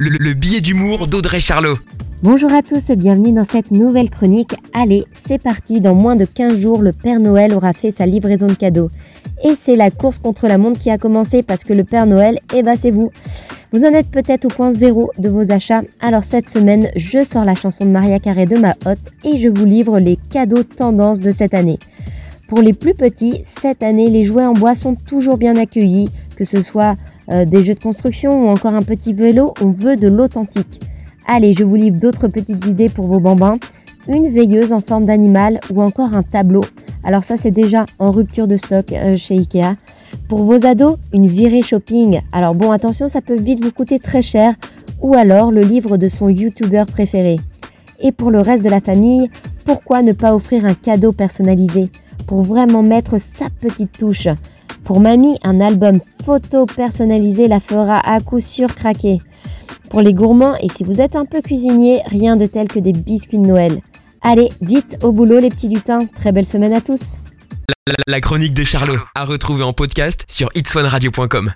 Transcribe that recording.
le, le billet d'humour d'Audrey Charlot. Bonjour à tous et bienvenue dans cette nouvelle chronique. Allez, c'est parti, dans moins de 15 jours, le Père Noël aura fait sa livraison de cadeaux. Et c'est la course contre la montre qui a commencé parce que le Père Noël, eh ben c'est vous. Vous en êtes peut-être au point zéro de vos achats, alors cette semaine, je sors la chanson de Maria Carré de ma hotte et je vous livre les cadeaux tendances de cette année. Pour les plus petits, cette année, les jouets en bois sont toujours bien accueillis, que ce soit euh, des jeux de construction ou encore un petit vélo, on veut de l'authentique. Allez, je vous livre d'autres petites idées pour vos bambins. Une veilleuse en forme d'animal ou encore un tableau. Alors ça, c'est déjà en rupture de stock euh, chez Ikea. Pour vos ados, une virée shopping. Alors bon, attention, ça peut vite vous coûter très cher. Ou alors le livre de son youtubeur préféré. Et pour le reste de la famille, pourquoi ne pas offrir un cadeau personnalisé? Pour vraiment mettre sa petite touche Pour mamie, un album photo personnalisé la fera à coup sûr craquer. Pour les gourmands, et si vous êtes un peu cuisinier, rien de tel que des biscuits de Noël. Allez, vite au boulot les petits lutins. Très belle semaine à tous. La, chronique de Charlot, à retrouver en podcast sur itswanradio.com.